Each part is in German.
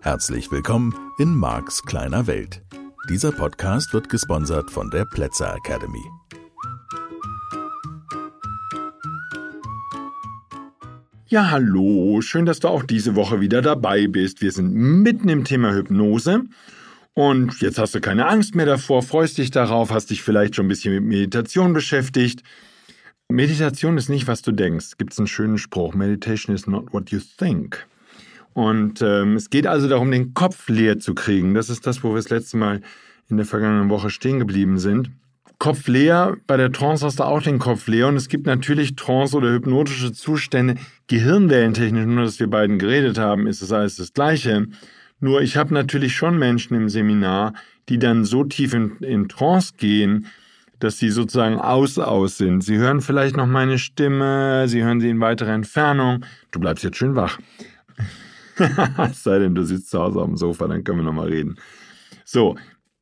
Herzlich willkommen in Marks kleiner Welt. Dieser Podcast wird gesponsert von der Plätzer Academy. Ja, hallo, schön, dass du auch diese Woche wieder dabei bist. Wir sind mitten im Thema Hypnose und jetzt hast du keine Angst mehr davor, freust dich darauf, hast dich vielleicht schon ein bisschen mit Meditation beschäftigt. Meditation ist nicht, was du denkst. Gibt es einen schönen Spruch: Meditation is not what you think. Und ähm, es geht also darum, den Kopf leer zu kriegen. Das ist das, wo wir das letzte Mal in der vergangenen Woche stehen geblieben sind. Kopf leer, bei der Trance hast du auch den Kopf leer. Und es gibt natürlich Trance oder hypnotische Zustände, gehirnwellentechnisch, nur dass wir beiden geredet haben, ist es alles das Gleiche. Nur ich habe natürlich schon Menschen im Seminar, die dann so tief in, in Trance gehen, dass sie sozusagen aus aus sind. Sie hören vielleicht noch meine Stimme, sie hören sie in weiterer Entfernung. Du bleibst jetzt schön wach. sei denn, du sitzt zu Hause auf dem Sofa, dann können wir nochmal reden. So,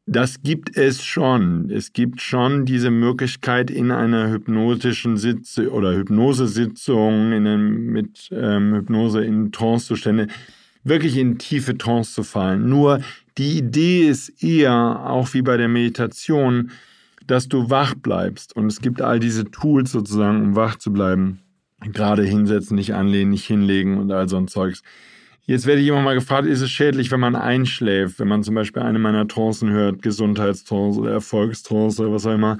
das gibt es schon. Es gibt schon diese Möglichkeit in einer hypnotischen Sitzung oder Hypnosesitzung in einem, mit ähm, Hypnose in Trancezustände wirklich in tiefe Trance zu fallen. Nur die Idee ist eher, auch wie bei der Meditation, dass du wach bleibst. Und es gibt all diese Tools sozusagen, um wach zu bleiben. Gerade hinsetzen, nicht anlehnen, nicht hinlegen und all so ein Zeugs. Jetzt werde ich immer mal gefragt, ist es schädlich, wenn man einschläft, wenn man zum Beispiel eine meiner Trancen hört, Gesundheitstrance oder Erfolgstrance oder was auch immer.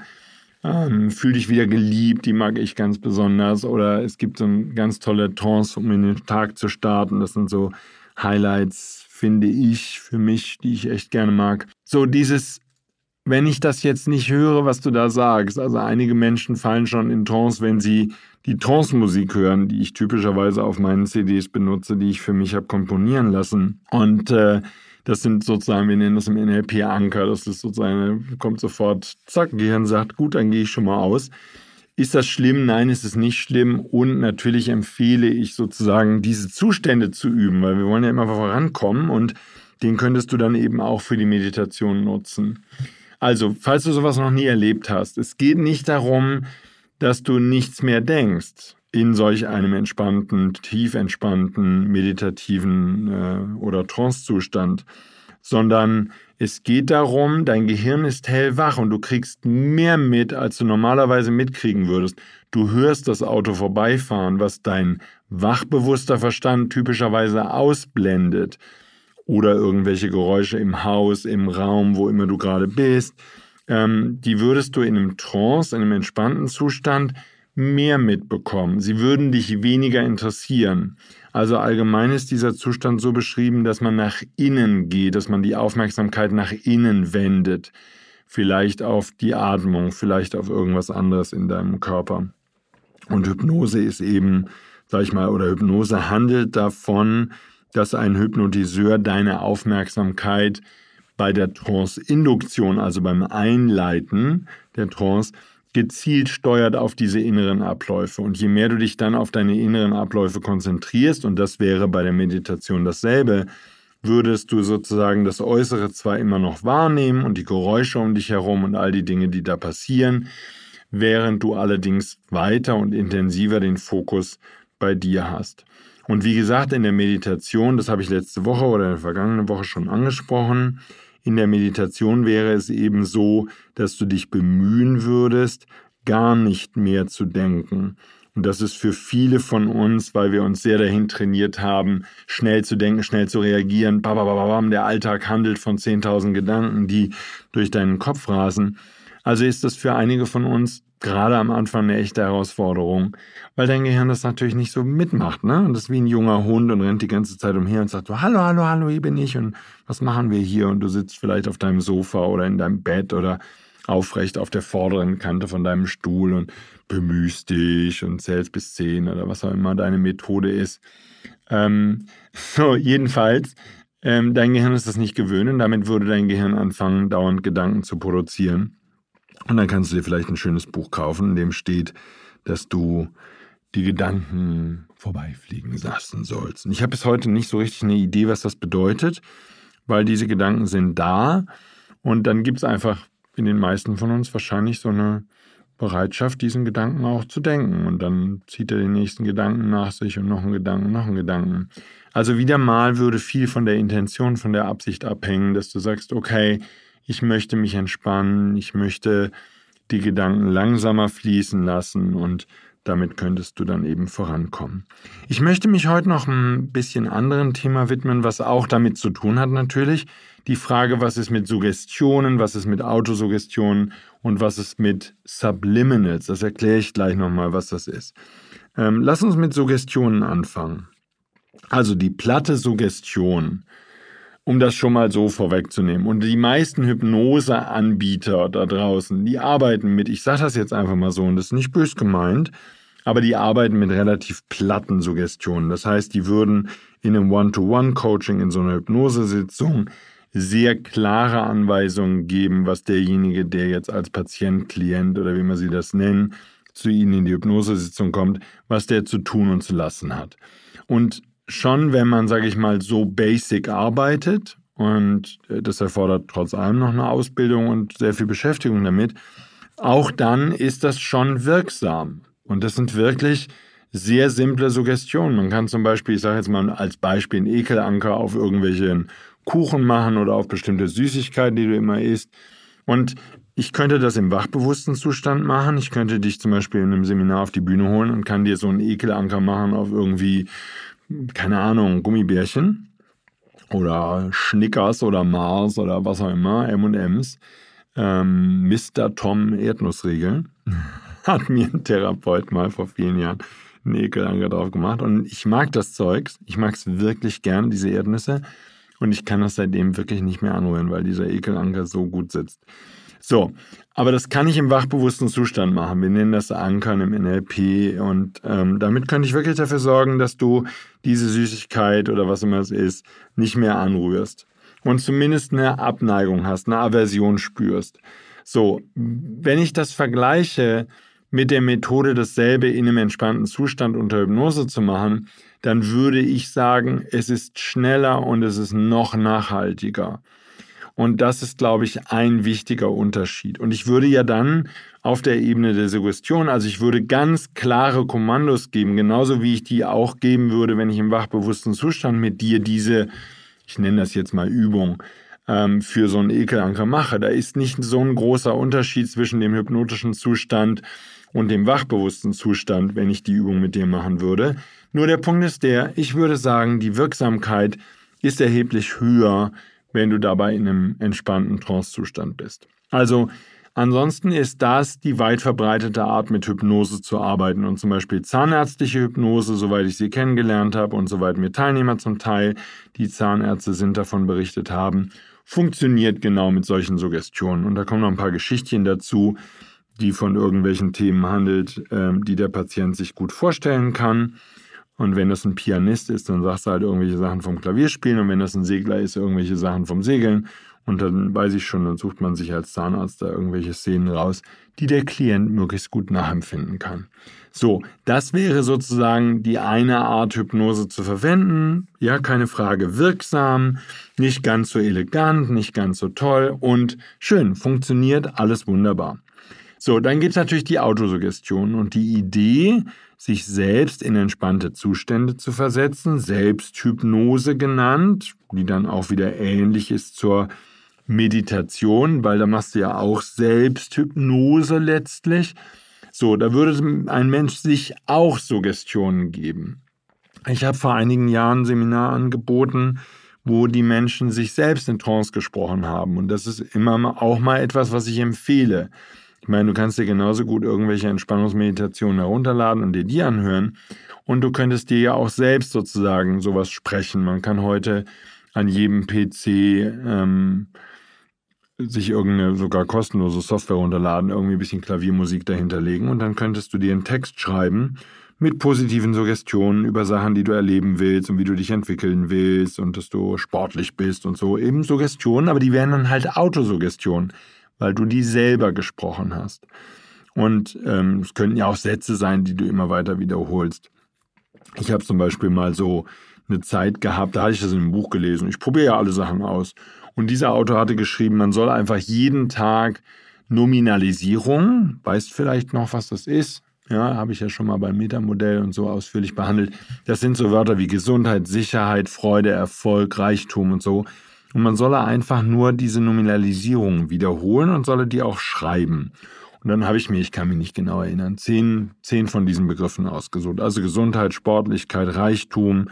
Ähm, fühl dich wieder geliebt, die mag ich ganz besonders. Oder es gibt so eine ganz tolle Trance, um in den Tag zu starten. Das sind so Highlights, finde ich, für mich, die ich echt gerne mag. So dieses wenn ich das jetzt nicht höre, was du da sagst, also einige Menschen fallen schon in Trance, wenn sie die Trance-Musik hören, die ich typischerweise auf meinen CDs benutze, die ich für mich habe komponieren lassen. Und äh, das sind sozusagen, wir nennen das im NLP Anker, das ist sozusagen, kommt sofort, zack, Gehirn sagt, gut, dann gehe ich schon mal aus. Ist das schlimm? Nein, ist es nicht schlimm. Und natürlich empfehle ich sozusagen, diese Zustände zu üben, weil wir wollen ja immer vorankommen und den könntest du dann eben auch für die Meditation nutzen. Also, falls du sowas noch nie erlebt hast, es geht nicht darum, dass du nichts mehr denkst in solch einem entspannten, tief entspannten, meditativen äh, oder Trancezustand, sondern es geht darum, dein Gehirn ist hellwach und du kriegst mehr mit, als du normalerweise mitkriegen würdest. Du hörst das Auto vorbeifahren, was dein wachbewusster Verstand typischerweise ausblendet oder irgendwelche Geräusche im Haus, im Raum, wo immer du gerade bist, ähm, die würdest du in einem Trance, in einem entspannten Zustand mehr mitbekommen. Sie würden dich weniger interessieren. Also allgemein ist dieser Zustand so beschrieben, dass man nach innen geht, dass man die Aufmerksamkeit nach innen wendet. Vielleicht auf die Atmung, vielleicht auf irgendwas anderes in deinem Körper. Und Hypnose ist eben, sag ich mal, oder Hypnose handelt davon, dass ein Hypnotiseur deine Aufmerksamkeit bei der Trance-Induktion, also beim Einleiten der Trance, gezielt steuert auf diese inneren Abläufe. Und je mehr du dich dann auf deine inneren Abläufe konzentrierst, und das wäre bei der Meditation dasselbe, würdest du sozusagen das Äußere zwar immer noch wahrnehmen und die Geräusche um dich herum und all die Dinge, die da passieren, während du allerdings weiter und intensiver den Fokus bei dir hast. Und wie gesagt, in der Meditation, das habe ich letzte Woche oder in der vergangenen Woche schon angesprochen, in der Meditation wäre es eben so, dass du dich bemühen würdest, gar nicht mehr zu denken. Und das ist für viele von uns, weil wir uns sehr dahin trainiert haben, schnell zu denken, schnell zu reagieren. Babababam, der Alltag handelt von 10.000 Gedanken, die durch deinen Kopf rasen. Also ist das für einige von uns gerade am Anfang eine echte Herausforderung, weil dein Gehirn das natürlich nicht so mitmacht, ne? Und das ist wie ein junger Hund und rennt die ganze Zeit umher und sagt so, hallo, hallo, hallo, hier bin ich und was machen wir hier? Und du sitzt vielleicht auf deinem Sofa oder in deinem Bett oder aufrecht auf der vorderen Kante von deinem Stuhl und bemühst dich und zählst bis zehn oder was auch immer deine Methode ist. Ähm, so, jedenfalls, ähm, dein Gehirn ist das nicht gewöhnt und damit würde dein Gehirn anfangen, dauernd Gedanken zu produzieren. Und dann kannst du dir vielleicht ein schönes Buch kaufen, in dem steht, dass du die Gedanken vorbeifliegen lassen sollst. Und ich habe bis heute nicht so richtig eine Idee, was das bedeutet, weil diese Gedanken sind da und dann gibt es einfach in den meisten von uns wahrscheinlich so eine Bereitschaft, diesen Gedanken auch zu denken. Und dann zieht er den nächsten Gedanken nach sich und noch einen Gedanken, noch einen Gedanken. Also wieder mal würde viel von der Intention, von der Absicht abhängen, dass du sagst, okay, ich möchte mich entspannen, ich möchte die Gedanken langsamer fließen lassen und damit könntest du dann eben vorankommen. Ich möchte mich heute noch ein bisschen anderen Thema widmen, was auch damit zu tun hat natürlich. Die Frage, was ist mit Suggestionen, was ist mit Autosuggestionen und was ist mit Subliminals. Das erkläre ich gleich nochmal, was das ist. Ähm, lass uns mit Suggestionen anfangen. Also die platte Suggestion um das schon mal so vorwegzunehmen. Und die meisten Hypnoseanbieter da draußen, die arbeiten mit, ich sage das jetzt einfach mal so, und das ist nicht bös gemeint, aber die arbeiten mit relativ platten Suggestionen. Das heißt, die würden in einem One-to-One-Coaching, in so einer Hypnosesitzung, sehr klare Anweisungen geben, was derjenige, der jetzt als Patient, Klient oder wie man sie das nennen, zu Ihnen in die Hypnosesitzung kommt, was der zu tun und zu lassen hat. Und schon, wenn man, sage ich mal, so basic arbeitet, und äh, das erfordert trotz allem noch eine Ausbildung und sehr viel Beschäftigung damit, auch dann ist das schon wirksam. Und das sind wirklich sehr simple Suggestionen. Man kann zum Beispiel, ich sage jetzt mal als Beispiel, einen Ekelanker auf irgendwelchen Kuchen machen oder auf bestimmte Süßigkeiten, die du immer isst. Und ich könnte das im wachbewussten Zustand machen. Ich könnte dich zum Beispiel in einem Seminar auf die Bühne holen und kann dir so einen Ekelanker machen auf irgendwie keine Ahnung, Gummibärchen oder Schnickers oder Mars oder was auch immer, M&M's, ähm, Mr. Tom Erdnussriegel, hat mir ein Therapeut mal vor vielen Jahren einen Ekelanker drauf gemacht und ich mag das Zeugs, ich mag es wirklich gern, diese Erdnüsse und ich kann das seitdem wirklich nicht mehr anrühren, weil dieser Ekelanker so gut sitzt. So, aber das kann ich im wachbewussten Zustand machen. Wir nennen das Ankern im NLP und ähm, damit könnte ich wirklich dafür sorgen, dass du diese Süßigkeit oder was immer es ist, nicht mehr anrührst und zumindest eine Abneigung hast, eine Aversion spürst. So, wenn ich das vergleiche mit der Methode, dasselbe in einem entspannten Zustand unter Hypnose zu machen, dann würde ich sagen, es ist schneller und es ist noch nachhaltiger. Und das ist, glaube ich, ein wichtiger Unterschied. Und ich würde ja dann auf der Ebene der Suggestion, also ich würde ganz klare Kommandos geben, genauso wie ich die auch geben würde, wenn ich im wachbewussten Zustand mit dir diese, ich nenne das jetzt mal Übung, ähm, für so einen Ekelanker mache. Da ist nicht so ein großer Unterschied zwischen dem hypnotischen Zustand und dem wachbewussten Zustand, wenn ich die Übung mit dir machen würde. Nur der Punkt ist der, ich würde sagen, die Wirksamkeit ist erheblich höher, wenn du dabei in einem entspannten Trancezustand bist. Also ansonsten ist das die weit verbreitete Art, mit Hypnose zu arbeiten und zum Beispiel zahnärztliche Hypnose, soweit ich sie kennengelernt habe und soweit mir Teilnehmer zum Teil, die Zahnärzte sind, davon berichtet haben, funktioniert genau mit solchen Suggestionen. Und da kommen noch ein paar Geschichtchen dazu, die von irgendwelchen Themen handelt, ähm, die der Patient sich gut vorstellen kann. Und wenn das ein Pianist ist, dann sagst du halt irgendwelche Sachen vom Klavierspielen. Und wenn das ein Segler ist, irgendwelche Sachen vom Segeln. Und dann weiß ich schon, dann sucht man sich als Zahnarzt da irgendwelche Szenen raus, die der Klient möglichst gut nachempfinden kann. So, das wäre sozusagen die eine Art Hypnose zu verwenden. Ja, keine Frage, wirksam, nicht ganz so elegant, nicht ganz so toll und schön, funktioniert alles wunderbar. So, dann gibt es natürlich die Autosuggestion und die Idee, sich selbst in entspannte Zustände zu versetzen, Selbsthypnose genannt, die dann auch wieder ähnlich ist zur Meditation, weil da machst du ja auch Selbsthypnose letztlich. So, da würde ein Mensch sich auch Suggestionen geben. Ich habe vor einigen Jahren ein Seminar angeboten, wo die Menschen sich selbst in Trance gesprochen haben. Und das ist immer auch mal etwas, was ich empfehle. Ich meine, du kannst dir genauso gut irgendwelche Entspannungsmeditationen herunterladen und dir die anhören. Und du könntest dir ja auch selbst sozusagen sowas sprechen. Man kann heute an jedem PC ähm, sich irgendeine sogar kostenlose Software runterladen, irgendwie ein bisschen Klaviermusik dahinter legen und dann könntest du dir einen Text schreiben mit positiven Suggestionen über Sachen, die du erleben willst und wie du dich entwickeln willst und dass du sportlich bist und so. Eben Suggestionen, aber die wären dann halt Autosuggestionen weil du die selber gesprochen hast. Und ähm, es könnten ja auch Sätze sein, die du immer weiter wiederholst. Ich habe zum Beispiel mal so eine Zeit gehabt, da hatte ich das in einem Buch gelesen. Ich probiere ja alle Sachen aus. Und dieser Autor hatte geschrieben, man soll einfach jeden Tag Nominalisierung, weißt vielleicht noch, was das ist? Ja, habe ich ja schon mal beim Metamodell und so ausführlich behandelt. Das sind so Wörter wie Gesundheit, Sicherheit, Freude, Erfolg, Reichtum und so. Und man solle einfach nur diese Nominalisierung wiederholen und solle die auch schreiben. Und dann habe ich mir, ich kann mich nicht genau erinnern, zehn, zehn von diesen Begriffen ausgesucht. Also Gesundheit, Sportlichkeit, Reichtum,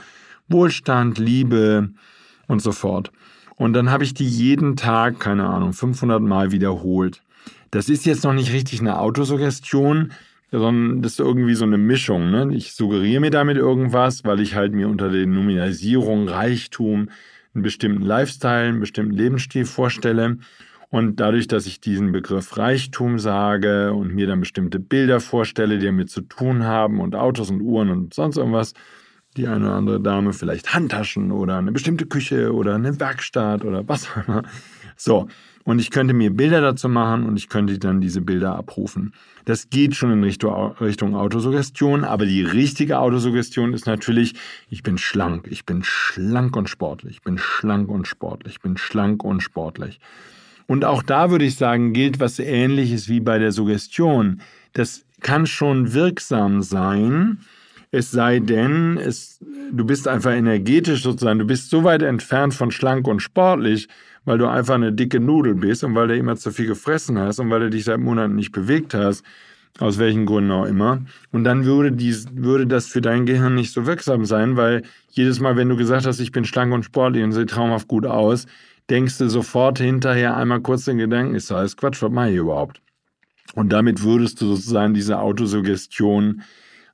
Wohlstand, Liebe und so fort. Und dann habe ich die jeden Tag, keine Ahnung, 500 Mal wiederholt. Das ist jetzt noch nicht richtig eine Autosuggestion, sondern das ist irgendwie so eine Mischung. Ne? Ich suggeriere mir damit irgendwas, weil ich halt mir unter der Nominalisierung Reichtum einen bestimmten Lifestyle, einen bestimmten Lebensstil vorstelle. Und dadurch, dass ich diesen Begriff Reichtum sage und mir dann bestimmte Bilder vorstelle, die damit zu tun haben und Autos und Uhren und sonst irgendwas, die eine oder andere Dame vielleicht Handtaschen oder eine bestimmte Küche oder eine Werkstatt oder was auch immer. So, und ich könnte mir Bilder dazu machen und ich könnte dann diese Bilder abrufen. Das geht schon in Richtung, Autosuggestion, aber die richtige Autosuggestion ist natürlich, ich bin schlank, ich bin schlank und sportlich, ich bin schlank und sportlich, ich bin schlank und sportlich. Und auch da würde ich sagen, gilt was ähnliches wie bei der Suggestion. Das kann schon wirksam sein, es sei denn, es, du bist einfach energetisch sozusagen, du bist so weit entfernt von schlank und sportlich, weil du einfach eine dicke Nudel bist und weil du immer zu viel gefressen hast und weil du dich seit Monaten nicht bewegt hast, aus welchen Gründen auch immer. Und dann würde, dies, würde das für dein Gehirn nicht so wirksam sein, weil jedes Mal, wenn du gesagt hast, ich bin schlank und sportlich und sehe traumhaft gut aus, denkst du sofort hinterher einmal kurz den Gedanken, ist alles Quatsch, was mache ich überhaupt? Und damit würdest du sozusagen diese Autosuggestion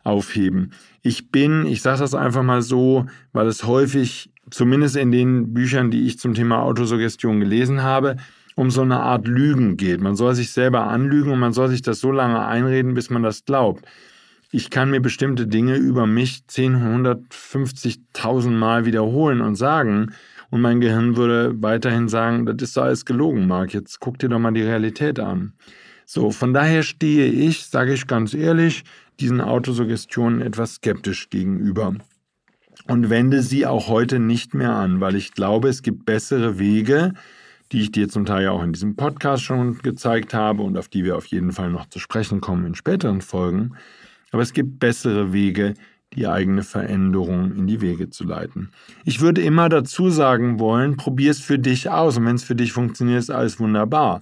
aufheben. Ich bin, ich sage das einfach mal so, weil es häufig, zumindest in den Büchern, die ich zum Thema Autosuggestion gelesen habe, um so eine Art Lügen geht. Man soll sich selber anlügen und man soll sich das so lange einreden, bis man das glaubt. Ich kann mir bestimmte Dinge über mich 10, 150.000 Mal wiederholen und sagen, und mein Gehirn würde weiterhin sagen, das ist alles gelogen, Marc. Jetzt guck dir doch mal die Realität an. So, von daher stehe ich, sage ich ganz ehrlich, diesen Autosuggestionen etwas skeptisch gegenüber und wende sie auch heute nicht mehr an, weil ich glaube, es gibt bessere Wege, die ich dir zum Teil auch in diesem Podcast schon gezeigt habe und auf die wir auf jeden Fall noch zu sprechen kommen in späteren Folgen. Aber es gibt bessere Wege, die eigene Veränderung in die Wege zu leiten. Ich würde immer dazu sagen wollen, probier es für dich aus und wenn es für dich funktioniert, ist alles wunderbar.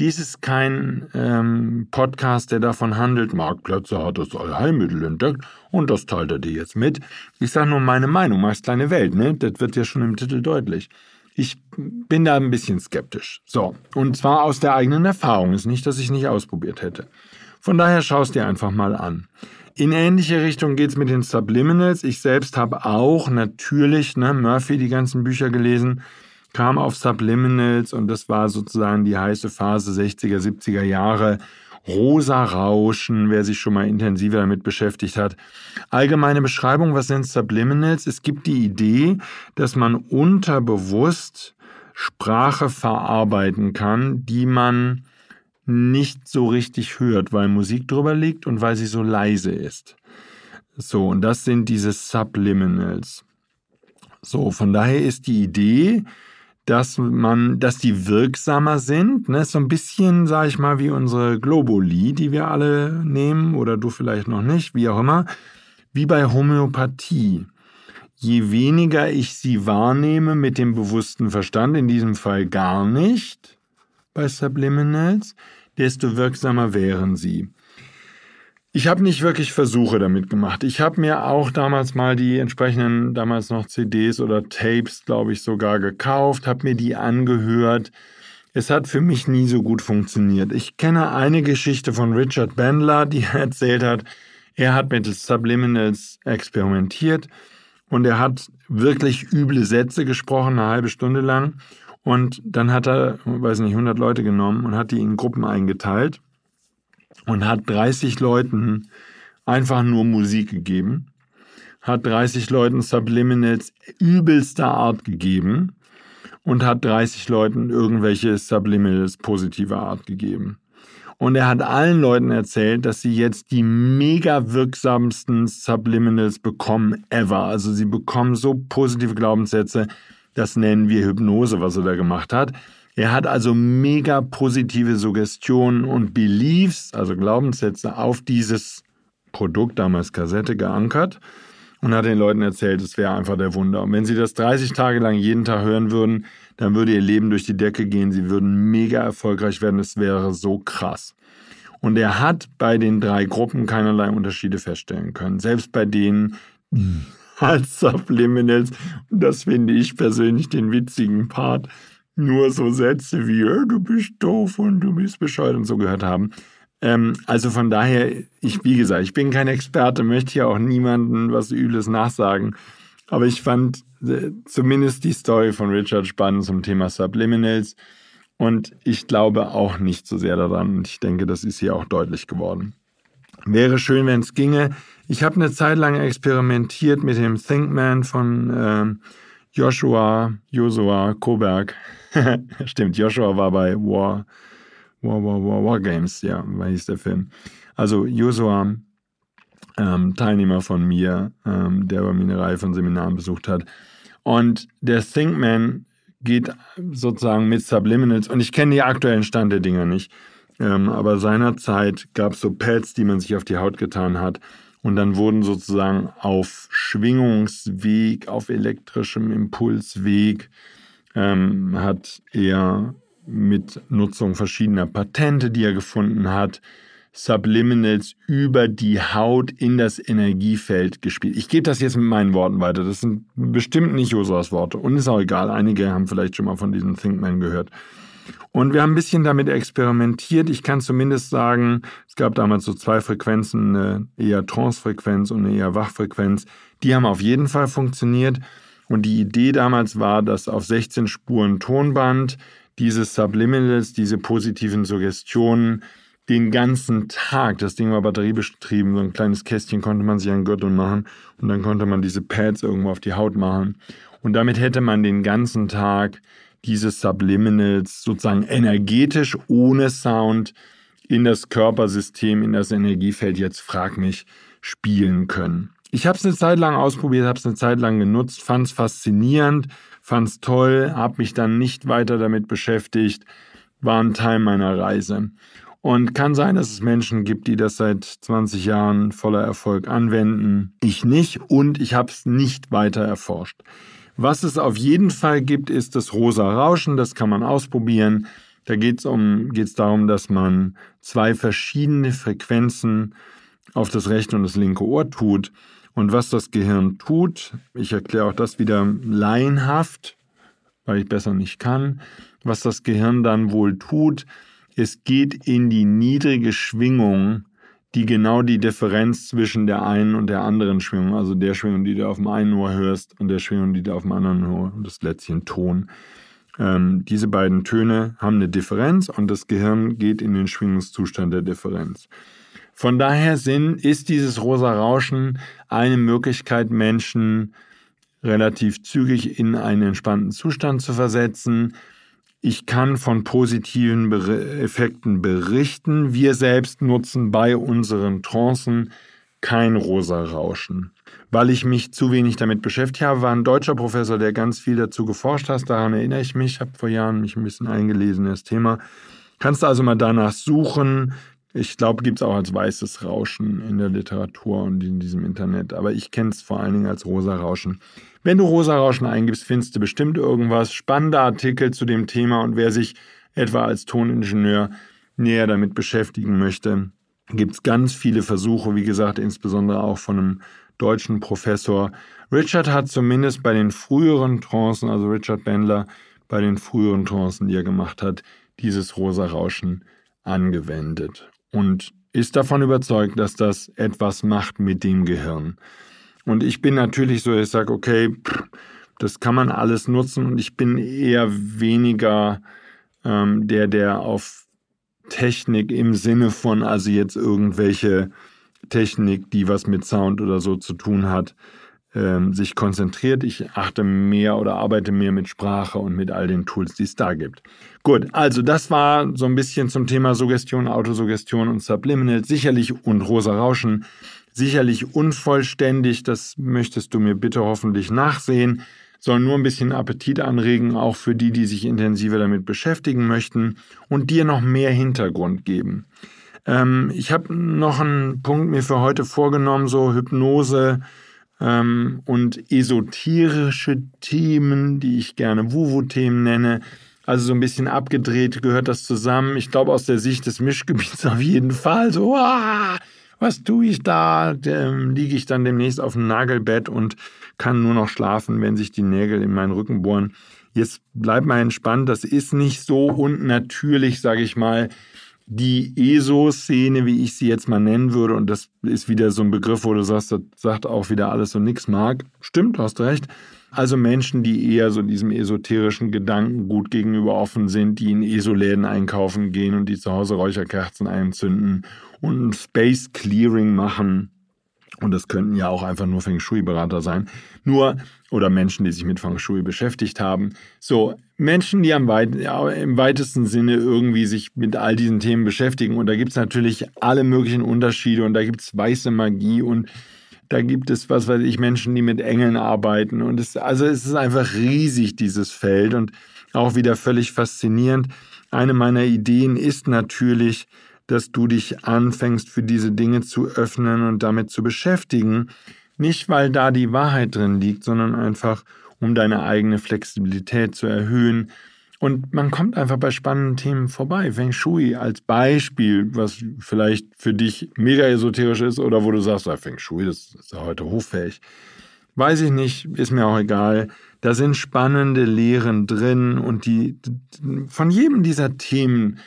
Dies ist kein ähm, Podcast, der davon handelt, Marktplätze hat das Allheilmittel entdeckt und das teilt er dir jetzt mit. Ich sage nur meine Meinung, Marx kleine Welt, ne? Das wird ja schon im Titel deutlich. Ich bin da ein bisschen skeptisch. So, und zwar aus der eigenen Erfahrung. Ist nicht, dass ich nicht ausprobiert hätte. Von daher schaust dir einfach mal an. In ähnliche Richtung geht es mit den Subliminals. Ich selbst habe auch natürlich, ne, Murphy, die ganzen Bücher gelesen, kam auf Subliminals und das war sozusagen die heiße Phase 60er, 70er Jahre. Rosa Rauschen, wer sich schon mal intensiver damit beschäftigt hat. Allgemeine Beschreibung, was sind Subliminals? Es gibt die Idee, dass man unterbewusst Sprache verarbeiten kann, die man nicht so richtig hört, weil Musik drüber liegt und weil sie so leise ist. So, und das sind diese Subliminals. So, von daher ist die Idee, dass man, dass die wirksamer sind, ne? so ein bisschen, sag ich mal, wie unsere Globuli, die wir alle nehmen, oder du vielleicht noch nicht, wie auch immer, wie bei Homöopathie. Je weniger ich sie wahrnehme mit dem bewussten Verstand, in diesem Fall gar nicht, bei Subliminals, desto wirksamer wären sie. Ich habe nicht wirklich Versuche damit gemacht. Ich habe mir auch damals mal die entsprechenden, damals noch CDs oder Tapes, glaube ich, sogar gekauft, habe mir die angehört. Es hat für mich nie so gut funktioniert. Ich kenne eine Geschichte von Richard Bandler, die er erzählt hat, er hat mit Subliminals experimentiert und er hat wirklich üble Sätze gesprochen, eine halbe Stunde lang. Und dann hat er, weiß nicht, 100 Leute genommen und hat die in Gruppen eingeteilt und hat 30 Leuten einfach nur Musik gegeben, hat 30 Leuten Subliminals übelster Art gegeben und hat 30 Leuten irgendwelche Subliminals positiver Art gegeben. Und er hat allen Leuten erzählt, dass sie jetzt die mega wirksamsten Subliminals bekommen ever. Also sie bekommen so positive Glaubenssätze, das nennen wir Hypnose, was er da gemacht hat. Er hat also mega positive Suggestionen und Beliefs, also Glaubenssätze, auf dieses Produkt, damals Kassette, geankert und hat den Leuten erzählt, es wäre einfach der Wunder. Und wenn sie das 30 Tage lang jeden Tag hören würden, dann würde ihr Leben durch die Decke gehen. Sie würden mega erfolgreich werden. Es wäre so krass. Und er hat bei den drei Gruppen keinerlei Unterschiede feststellen können. Selbst bei denen als Subliminals, und das finde ich persönlich den witzigen Part, nur so Sätze wie, du bist doof und du bist bescheuert und so gehört haben. Ähm, also von daher, ich, wie gesagt, ich bin kein Experte, möchte hier auch niemandem was Übles nachsagen. Aber ich fand äh, zumindest die Story von Richard spannend zum Thema Subliminals. Und ich glaube auch nicht so sehr daran. Und ich denke, das ist hier auch deutlich geworden. Wäre schön, wenn es ginge. Ich habe eine Zeit lang experimentiert mit dem Thinkman von äh, Joshua, Joshua Koberg. Stimmt, Joshua war bei War, War, War, War, War Games, ja, war hieß der Film. Also Joshua, ähm, Teilnehmer von mir, ähm, der bei mir eine Reihe von Seminaren besucht hat. Und der Thinkman geht sozusagen mit Subliminals, und ich kenne die aktuellen Stand der Dinger nicht, ähm, aber seinerzeit gab es so Pads, die man sich auf die Haut getan hat. Und dann wurden sozusagen auf Schwingungsweg, auf elektrischem Impulsweg ähm, hat er mit Nutzung verschiedener Patente, die er gefunden hat, Subliminals über die Haut in das Energiefeld gespielt. Ich gebe das jetzt mit meinen Worten weiter. Das sind bestimmt nicht Josuas Worte. Und ist auch egal. Einige haben vielleicht schon mal von diesem Thinkman gehört. Und wir haben ein bisschen damit experimentiert. Ich kann zumindest sagen, es gab damals so zwei Frequenzen, eine eher Trance-Frequenz und eine eher Wachfrequenz. Die haben auf jeden Fall funktioniert. Und die Idee damals war, dass auf 16 Spuren Tonband diese Subliminals, diese positiven Suggestionen den ganzen Tag, das Ding war batteriebetrieben, so ein kleines Kästchen konnte man sich an Gürtel machen und dann konnte man diese Pads irgendwo auf die Haut machen. Und damit hätte man den ganzen Tag diese Subliminals sozusagen energetisch ohne Sound in das Körpersystem, in das Energiefeld, jetzt frag mich, spielen können. Ich habe es eine Zeit lang ausprobiert, habe es eine Zeit lang genutzt, fand es faszinierend, fand es toll, habe mich dann nicht weiter damit beschäftigt, war ein Teil meiner Reise. Und kann sein, dass es Menschen gibt, die das seit 20 Jahren voller Erfolg anwenden. Ich nicht und ich habe es nicht weiter erforscht. Was es auf jeden Fall gibt, ist das rosa Rauschen. Das kann man ausprobieren. Da geht es um, geht's darum, dass man zwei verschiedene Frequenzen auf das rechte und das linke Ohr tut. Und was das Gehirn tut, ich erkläre auch das wieder laienhaft, weil ich besser nicht kann, was das Gehirn dann wohl tut, es geht in die niedrige Schwingung, die genau die Differenz zwischen der einen und der anderen Schwingung, also der Schwingung, die du auf dem einen Ohr hörst und der Schwingung, die du auf dem anderen Ohr, das Lätzchen Ton. Ähm, diese beiden Töne haben eine Differenz und das Gehirn geht in den Schwingungszustand der Differenz. Von daher sind, ist dieses rosa Rauschen eine Möglichkeit, Menschen relativ zügig in einen entspannten Zustand zu versetzen. Ich kann von positiven Effekten berichten. Wir selbst nutzen bei unseren Trancen kein rosa Rauschen. Weil ich mich zu wenig damit beschäftigt habe, war ein deutscher Professor, der ganz viel dazu geforscht hat. Daran erinnere ich mich. Ich habe vor Jahren mich ein bisschen eingelesen in das Thema. Kannst du also mal danach suchen. Ich glaube, gibt es auch als weißes Rauschen in der Literatur und in diesem Internet, aber ich kenne es vor allen Dingen als rosa Rauschen. Wenn du rosa Rauschen eingibst, findest du bestimmt irgendwas, spannende Artikel zu dem Thema und wer sich etwa als Toningenieur näher damit beschäftigen möchte, gibt es ganz viele Versuche, wie gesagt, insbesondere auch von einem deutschen Professor. Richard hat zumindest bei den früheren Trancen, also Richard Bendler, bei den früheren Trancen, die er gemacht hat, dieses rosa Rauschen angewendet und ist davon überzeugt, dass das etwas macht mit dem Gehirn. Und ich bin natürlich so, ich sage, okay, das kann man alles nutzen und ich bin eher weniger ähm, der, der auf Technik im Sinne von, also jetzt irgendwelche Technik, die was mit Sound oder so zu tun hat, ähm, sich konzentriert. Ich achte mehr oder arbeite mehr mit Sprache und mit all den Tools, die es da gibt. Gut, also das war so ein bisschen zum Thema Suggestion, Autosuggestion und Subliminal. Sicherlich und rosa Rauschen. Sicherlich unvollständig, das möchtest du mir bitte hoffentlich nachsehen. soll nur ein bisschen Appetit anregen, auch für die, die sich intensiver damit beschäftigen möchten und dir noch mehr Hintergrund geben. Ähm, ich habe noch einen Punkt mir für heute vorgenommen, so Hypnose ähm, und esoterische Themen, die ich gerne Wuwu-Themen nenne. Also so ein bisschen abgedreht gehört das zusammen. Ich glaube aus der Sicht des Mischgebiets auf jeden Fall. So, ah, was tue ich da? Ähm, Liege ich dann demnächst auf dem Nagelbett und kann nur noch schlafen, wenn sich die Nägel in meinen Rücken bohren. Jetzt bleib mal entspannt. Das ist nicht so unnatürlich, sage ich mal, die ESO-Szene, wie ich sie jetzt mal nennen würde, und das ist wieder so ein Begriff, wo du sagst, das sagt auch wieder alles und nichts mag. Stimmt, hast recht. Also Menschen, die eher so diesem esoterischen Gedanken gut gegenüber offen sind, die in ESO-Läden einkaufen gehen und die zu Hause Räucherkerzen einzünden und Space Clearing machen. Und das könnten ja auch einfach nur Feng Shui-Berater sein. Nur, oder Menschen, die sich mit Feng Shui beschäftigt haben. So, Menschen, die am weit, ja, im weitesten Sinne irgendwie sich mit all diesen Themen beschäftigen. Und da gibt es natürlich alle möglichen Unterschiede und da gibt es weiße Magie und da gibt es, was weiß ich, Menschen, die mit Engeln arbeiten. Und es, also es ist einfach riesig, dieses Feld und auch wieder völlig faszinierend. Eine meiner Ideen ist natürlich, dass du dich anfängst, für diese Dinge zu öffnen und damit zu beschäftigen. Nicht, weil da die Wahrheit drin liegt, sondern einfach, um deine eigene Flexibilität zu erhöhen. Und man kommt einfach bei spannenden Themen vorbei. Feng Shui als Beispiel, was vielleicht für dich mega esoterisch ist oder wo du sagst, ah, Feng Shui, das ist ja heute hochfähig. Weiß ich nicht, ist mir auch egal. Da sind spannende Lehren drin und die von jedem dieser Themen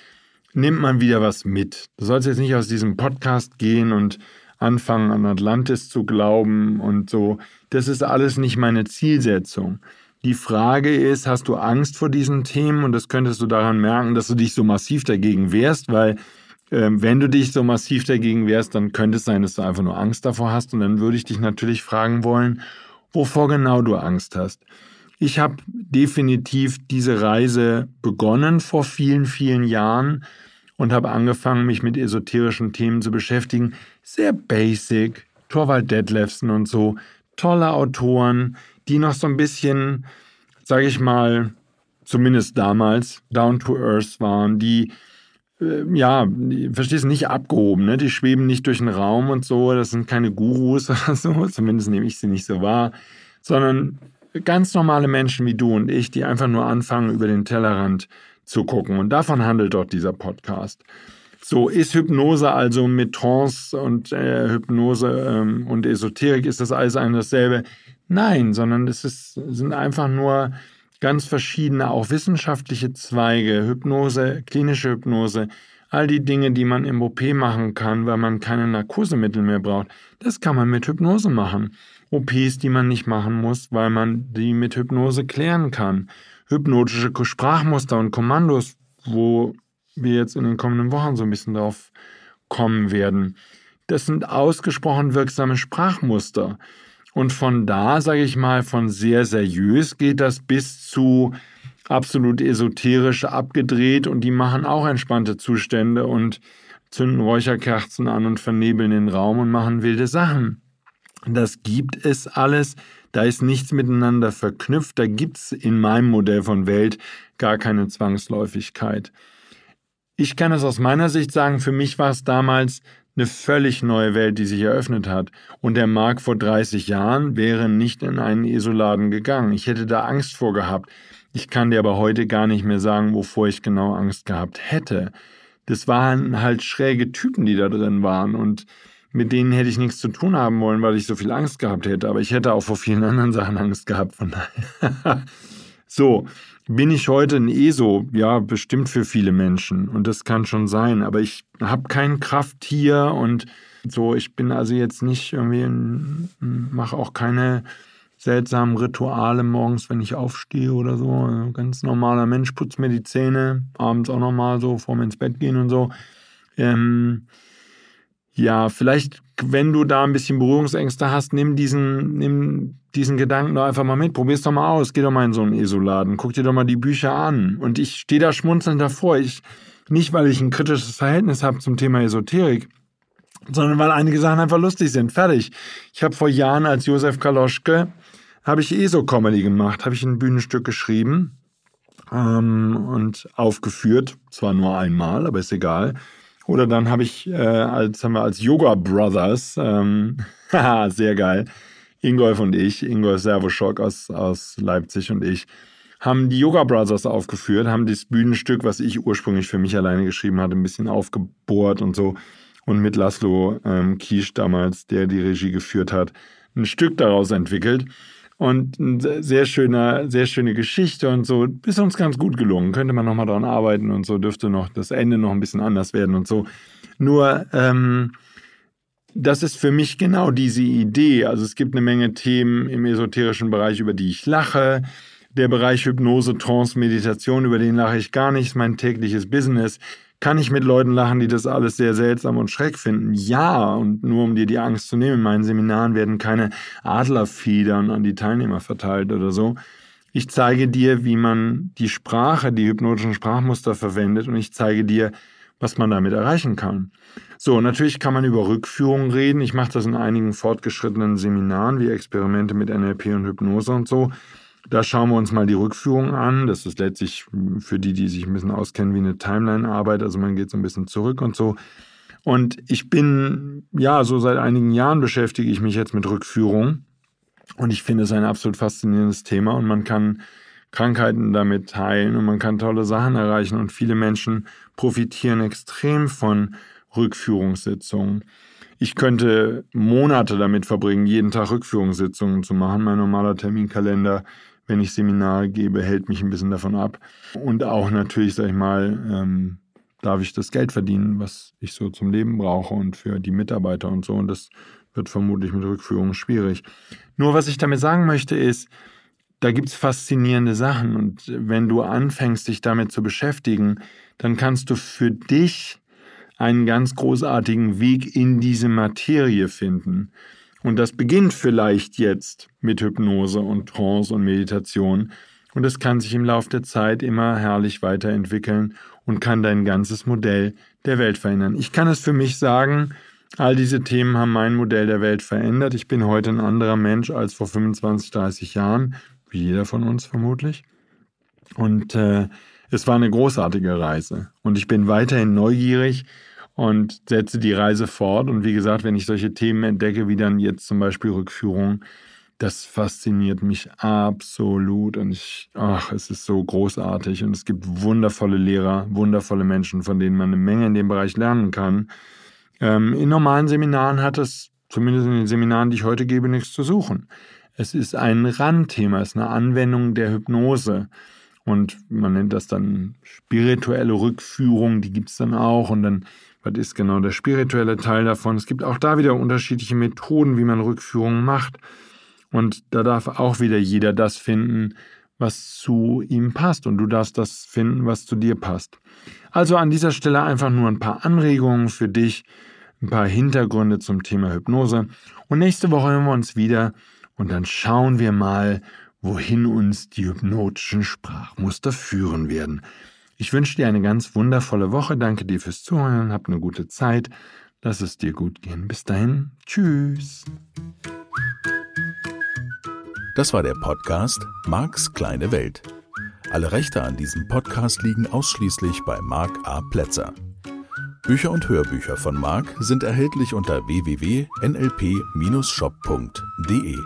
nimmt man wieder was mit. Du sollst jetzt nicht aus diesem Podcast gehen und anfangen an Atlantis zu glauben und so. Das ist alles nicht meine Zielsetzung. Die Frage ist, hast du Angst vor diesen Themen? Und das könntest du daran merken, dass du dich so massiv dagegen wehrst, weil äh, wenn du dich so massiv dagegen wehrst, dann könnte es sein, dass du einfach nur Angst davor hast. Und dann würde ich dich natürlich fragen wollen, wovor genau du Angst hast. Ich habe definitiv diese Reise begonnen vor vielen, vielen Jahren und habe angefangen, mich mit esoterischen Themen zu beschäftigen. Sehr basic, Torvald Detlefsen und so, tolle Autoren, die noch so ein bisschen, sage ich mal, zumindest damals down to earth waren, die äh, ja, verstehst du, nicht abgehoben, ne? Die schweben nicht durch den Raum und so, das sind keine Gurus oder so, zumindest nehme ich sie nicht so wahr, sondern ganz normale Menschen wie du und ich, die einfach nur anfangen, über den Tellerrand zu gucken. Und davon handelt dort dieser Podcast. So, ist Hypnose also mit Trance und äh, Hypnose ähm, und Esoterik, ist das alles ein dasselbe? Nein, sondern es ist, sind einfach nur ganz verschiedene, auch wissenschaftliche Zweige, Hypnose, klinische Hypnose, all die Dinge, die man im OP machen kann, weil man keine Narkosemittel mehr braucht, das kann man mit Hypnose machen. OPs, die man nicht machen muss, weil man die mit Hypnose klären kann. Hypnotische Sprachmuster und Kommandos, wo wir jetzt in den kommenden Wochen so ein bisschen drauf kommen werden. Das sind ausgesprochen wirksame Sprachmuster. Und von da, sage ich mal, von sehr seriös geht das bis zu absolut esoterisch abgedreht und die machen auch entspannte Zustände und zünden Räucherkerzen an und vernebeln den Raum und machen wilde Sachen. Das gibt es alles. Da ist nichts miteinander verknüpft. Da gibt es in meinem Modell von Welt gar keine Zwangsläufigkeit. Ich kann es aus meiner Sicht sagen, für mich war es damals eine völlig neue Welt, die sich eröffnet hat. Und der Markt vor 30 Jahren wäre nicht in einen Isoladen gegangen. Ich hätte da Angst vor gehabt. Ich kann dir aber heute gar nicht mehr sagen, wovor ich genau Angst gehabt hätte. Das waren halt schräge Typen, die da drin waren. Und mit denen hätte ich nichts zu tun haben wollen, weil ich so viel Angst gehabt hätte. Aber ich hätte auch vor vielen anderen Sachen Angst gehabt. Von daher. so, bin ich heute ein ESO? Ja, bestimmt für viele Menschen. Und das kann schon sein. Aber ich habe kein Krafttier und so. Ich bin also jetzt nicht irgendwie, mache auch keine seltsamen Rituale morgens, wenn ich aufstehe oder so. Ein ganz normaler Mensch putzt mir die Zähne, abends auch nochmal so, vorm ins Bett gehen und so. Ähm, ja, vielleicht, wenn du da ein bisschen Berührungsängste hast, nimm diesen, nimm diesen Gedanken doch einfach mal mit. Probier's doch mal aus. Geh doch mal in so einen ESO-Laden. Guck dir doch mal die Bücher an. Und ich stehe da schmunzelnd davor. Ich, nicht, weil ich ein kritisches Verhältnis habe zum Thema Esoterik, sondern weil einige Sachen einfach lustig sind. Fertig. Ich habe vor Jahren als Josef Kaloschke habe ich eh so Comedy gemacht, habe ich ein Bühnenstück geschrieben ähm, und aufgeführt. Zwar nur einmal, aber ist egal. Oder dann habe ich äh, als, haben wir als Yoga Brothers, ähm, haha, sehr geil, Ingolf und ich, Ingolf Servoschock aus, aus Leipzig und ich, haben die Yoga Brothers aufgeführt, haben das Bühnenstück, was ich ursprünglich für mich alleine geschrieben hatte, ein bisschen aufgebohrt und so. Und mit Laszlo ähm, Kiesch damals, der die Regie geführt hat, ein Stück daraus entwickelt. Und eine sehr schöne, sehr schöne Geschichte und so. Ist uns ganz gut gelungen. Könnte man nochmal daran arbeiten und so. Dürfte noch das Ende noch ein bisschen anders werden und so. Nur, ähm, das ist für mich genau diese Idee. Also es gibt eine Menge Themen im esoterischen Bereich, über die ich lache. Der Bereich Hypnose, Trance, Meditation, über den lache ich gar nicht, ist mein tägliches Business. Kann ich mit Leuten lachen, die das alles sehr seltsam und schreck finden? Ja, und nur um dir die Angst zu nehmen, in meinen Seminaren werden keine Adlerfedern an die Teilnehmer verteilt oder so. Ich zeige dir, wie man die Sprache, die hypnotischen Sprachmuster verwendet und ich zeige dir, was man damit erreichen kann. So, natürlich kann man über Rückführungen reden. Ich mache das in einigen fortgeschrittenen Seminaren wie Experimente mit NLP und Hypnose und so. Da schauen wir uns mal die Rückführung an. Das ist letztlich für die, die sich ein bisschen auskennen, wie eine Timeline-Arbeit. Also man geht so ein bisschen zurück und so. Und ich bin, ja, so seit einigen Jahren beschäftige ich mich jetzt mit Rückführung. Und ich finde es ein absolut faszinierendes Thema und man kann Krankheiten damit heilen und man kann tolle Sachen erreichen und viele Menschen profitieren extrem von Rückführungssitzungen. Ich könnte Monate damit verbringen, jeden Tag Rückführungssitzungen zu machen. Mein normaler Terminkalender wenn ich Seminare gebe, hält mich ein bisschen davon ab. Und auch natürlich, sag ich mal, ähm, darf ich das Geld verdienen, was ich so zum Leben brauche und für die Mitarbeiter und so. Und das wird vermutlich mit Rückführung schwierig. Nur was ich damit sagen möchte ist, da gibt es faszinierende Sachen. Und wenn du anfängst, dich damit zu beschäftigen, dann kannst du für dich einen ganz großartigen Weg in diese Materie finden. Und das beginnt vielleicht jetzt mit Hypnose und Trance und Meditation. Und es kann sich im Laufe der Zeit immer herrlich weiterentwickeln und kann dein ganzes Modell der Welt verändern. Ich kann es für mich sagen, all diese Themen haben mein Modell der Welt verändert. Ich bin heute ein anderer Mensch als vor 25, 30 Jahren, wie jeder von uns vermutlich. Und äh, es war eine großartige Reise. Und ich bin weiterhin neugierig und setze die Reise fort. Und wie gesagt, wenn ich solche Themen entdecke, wie dann jetzt zum Beispiel Rückführung, das fasziniert mich absolut. Und ich, ach, es ist so großartig. Und es gibt wundervolle Lehrer, wundervolle Menschen, von denen man eine Menge in dem Bereich lernen kann. Ähm, in normalen Seminaren hat es, zumindest in den Seminaren, die ich heute gebe, nichts zu suchen. Es ist ein Randthema, es ist eine Anwendung der Hypnose. Und man nennt das dann spirituelle Rückführung, die gibt es dann auch. Und dann was ist genau der spirituelle Teil davon? Es gibt auch da wieder unterschiedliche Methoden, wie man Rückführungen macht. Und da darf auch wieder jeder das finden, was zu ihm passt. Und du darfst das finden, was zu dir passt. Also an dieser Stelle einfach nur ein paar Anregungen für dich, ein paar Hintergründe zum Thema Hypnose. Und nächste Woche hören wir uns wieder und dann schauen wir mal, wohin uns die hypnotischen Sprachmuster führen werden. Ich wünsche dir eine ganz wundervolle Woche. Danke dir fürs Zuhören. Hab eine gute Zeit. Lass es dir gut gehen. Bis dahin. Tschüss. Das war der Podcast Marks kleine Welt. Alle Rechte an diesem Podcast liegen ausschließlich bei Mark A. Plätzer. Bücher und Hörbücher von Mark sind erhältlich unter www.nlp-shop.de.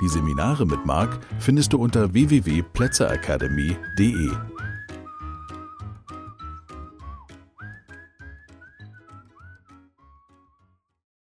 Die Seminare mit Mark findest du unter www.plätzeracademy.de.